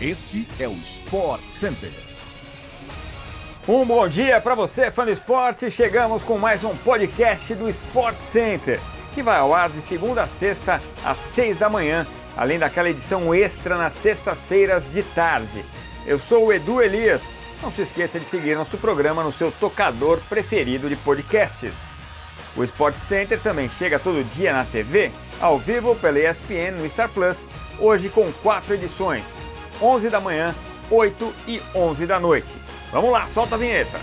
Este é o Sport Center. Um bom dia para você, fã do esporte. Chegamos com mais um podcast do Sport Center, que vai ao ar de segunda a sexta às seis da manhã, além daquela edição extra nas sextas-feiras de tarde. Eu sou o Edu Elias. Não se esqueça de seguir nosso programa no seu tocador preferido de podcasts. O Sport Center também chega todo dia na TV, ao vivo pela ESPN no Star Plus, hoje com quatro edições: 11 da manhã, 8 e 11 da noite. Vamos lá, solta a vinheta.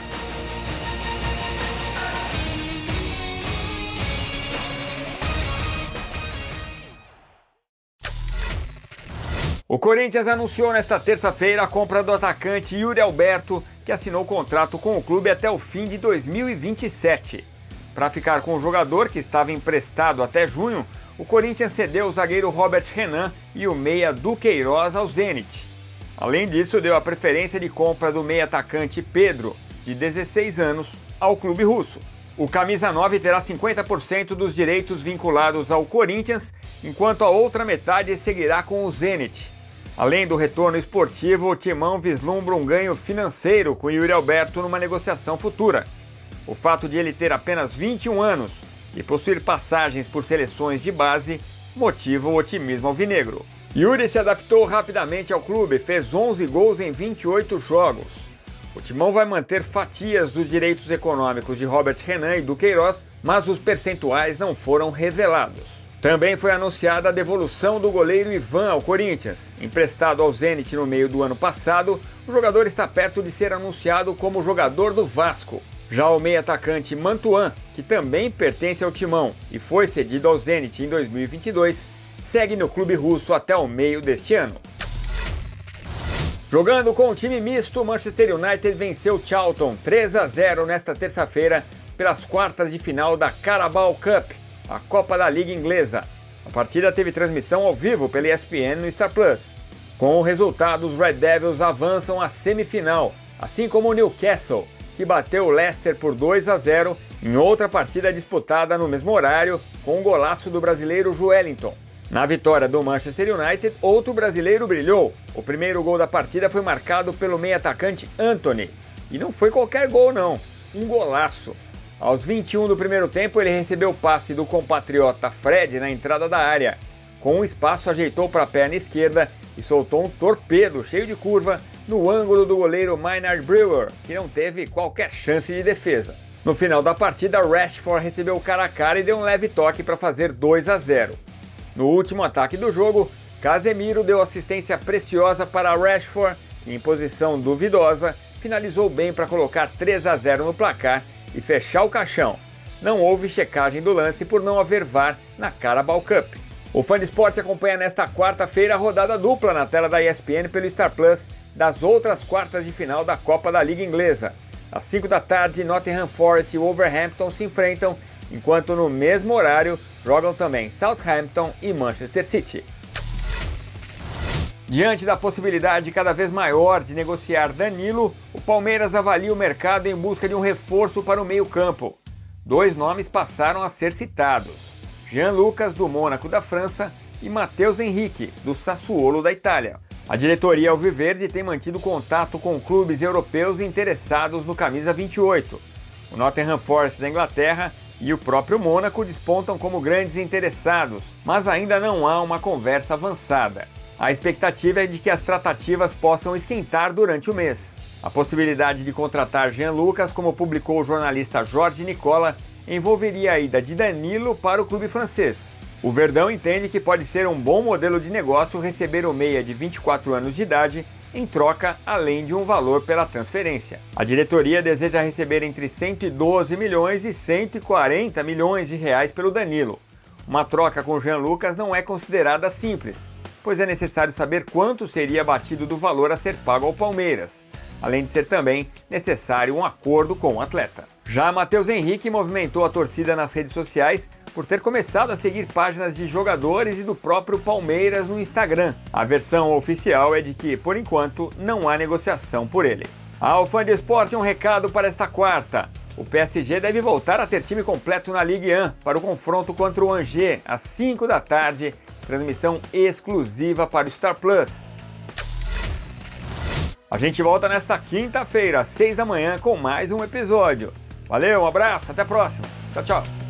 O Corinthians anunciou nesta terça-feira a compra do atacante Yuri Alberto, que assinou contrato com o clube até o fim de 2027. Para ficar com o jogador, que estava emprestado até junho, o Corinthians cedeu o zagueiro Robert Renan e o meia Duqueiroz ao Zenit. Além disso, deu a preferência de compra do meia atacante Pedro, de 16 anos, ao clube russo. O camisa 9 terá 50% dos direitos vinculados ao Corinthians, enquanto a outra metade seguirá com o Zenit. Além do retorno esportivo, o Timão vislumbra um ganho financeiro com Yuri Alberto numa negociação futura. O fato de ele ter apenas 21 anos e possuir passagens por seleções de base motiva o otimismo alvinegro. Yuri se adaptou rapidamente ao clube, fez 11 gols em 28 jogos. O Timão vai manter fatias dos direitos econômicos de Robert Renan e Duqueiroz, mas os percentuais não foram revelados. Também foi anunciada a devolução do goleiro Ivan ao Corinthians. Emprestado ao Zenit no meio do ano passado, o jogador está perto de ser anunciado como jogador do Vasco. Já o meio-atacante Mantuan, que também pertence ao Timão e foi cedido ao Zenit em 2022, segue no clube russo até o meio deste ano. Jogando com o time misto, Manchester United venceu Charlton 3 a 0 nesta terça-feira pelas quartas de final da Carabao Cup a Copa da Liga Inglesa. A partida teve transmissão ao vivo pela ESPN no Star Plus. Com o resultado, os Red Devils avançam à semifinal, assim como o Newcastle, que bateu o Leicester por 2 a 0 em outra partida disputada no mesmo horário, com o um golaço do brasileiro Joelinton. Na vitória do Manchester United, outro brasileiro brilhou. O primeiro gol da partida foi marcado pelo meio-atacante Anthony. E não foi qualquer gol, não. Um golaço. Aos 21 do primeiro tempo, ele recebeu o passe do compatriota Fred na entrada da área. Com um espaço, ajeitou para a perna esquerda e soltou um torpedo cheio de curva no ângulo do goleiro Maynard Brewer, que não teve qualquer chance de defesa. No final da partida, Rashford recebeu o cara a cara e deu um leve toque para fazer 2 a 0. No último ataque do jogo, Casemiro deu assistência preciosa para Rashford, que em posição duvidosa finalizou bem para colocar 3 a 0 no placar e fechar o caixão. Não houve checagem do lance por não haver VAR na Carabao Cup. O Fã Esporte acompanha nesta quarta-feira a rodada dupla na tela da ESPN pelo Star Plus das outras quartas de final da Copa da Liga Inglesa. Às 5 da tarde, Nottingham Forest e Wolverhampton se enfrentam, enquanto no mesmo horário jogam também Southampton e Manchester City. Diante da possibilidade cada vez maior de negociar Danilo, o Palmeiras avalia o mercado em busca de um reforço para o meio-campo. Dois nomes passaram a ser citados: Jean Lucas, do Mônaco da França, e Matheus Henrique, do Sassuolo da Itália. A diretoria Alviverde tem mantido contato com clubes europeus interessados no camisa 28. O Nottingham Forest da Inglaterra e o próprio Mônaco despontam como grandes interessados, mas ainda não há uma conversa avançada. A expectativa é de que as tratativas possam esquentar durante o mês. A possibilidade de contratar Jean Lucas, como publicou o jornalista Jorge Nicola, envolveria a ida de Danilo para o clube francês. O Verdão entende que pode ser um bom modelo de negócio receber o meia de 24 anos de idade em troca, além de um valor pela transferência. A diretoria deseja receber entre 112 milhões e 140 milhões de reais pelo Danilo. Uma troca com Jean Lucas não é considerada simples, pois é necessário saber quanto seria abatido do valor a ser pago ao Palmeiras, além de ser também necessário um acordo com o atleta. Já Matheus Henrique movimentou a torcida nas redes sociais por ter começado a seguir páginas de jogadores e do próprio Palmeiras no Instagram. A versão oficial é de que, por enquanto, não há negociação por ele. Ao fã de esporte, um recado para esta quarta. O PSG deve voltar a ter time completo na Ligue 1 para o confronto contra o Angers às 5 da tarde Transmissão exclusiva para o Star Plus. A gente volta nesta quinta-feira, às seis da manhã, com mais um episódio. Valeu, um abraço, até a próxima. Tchau, tchau.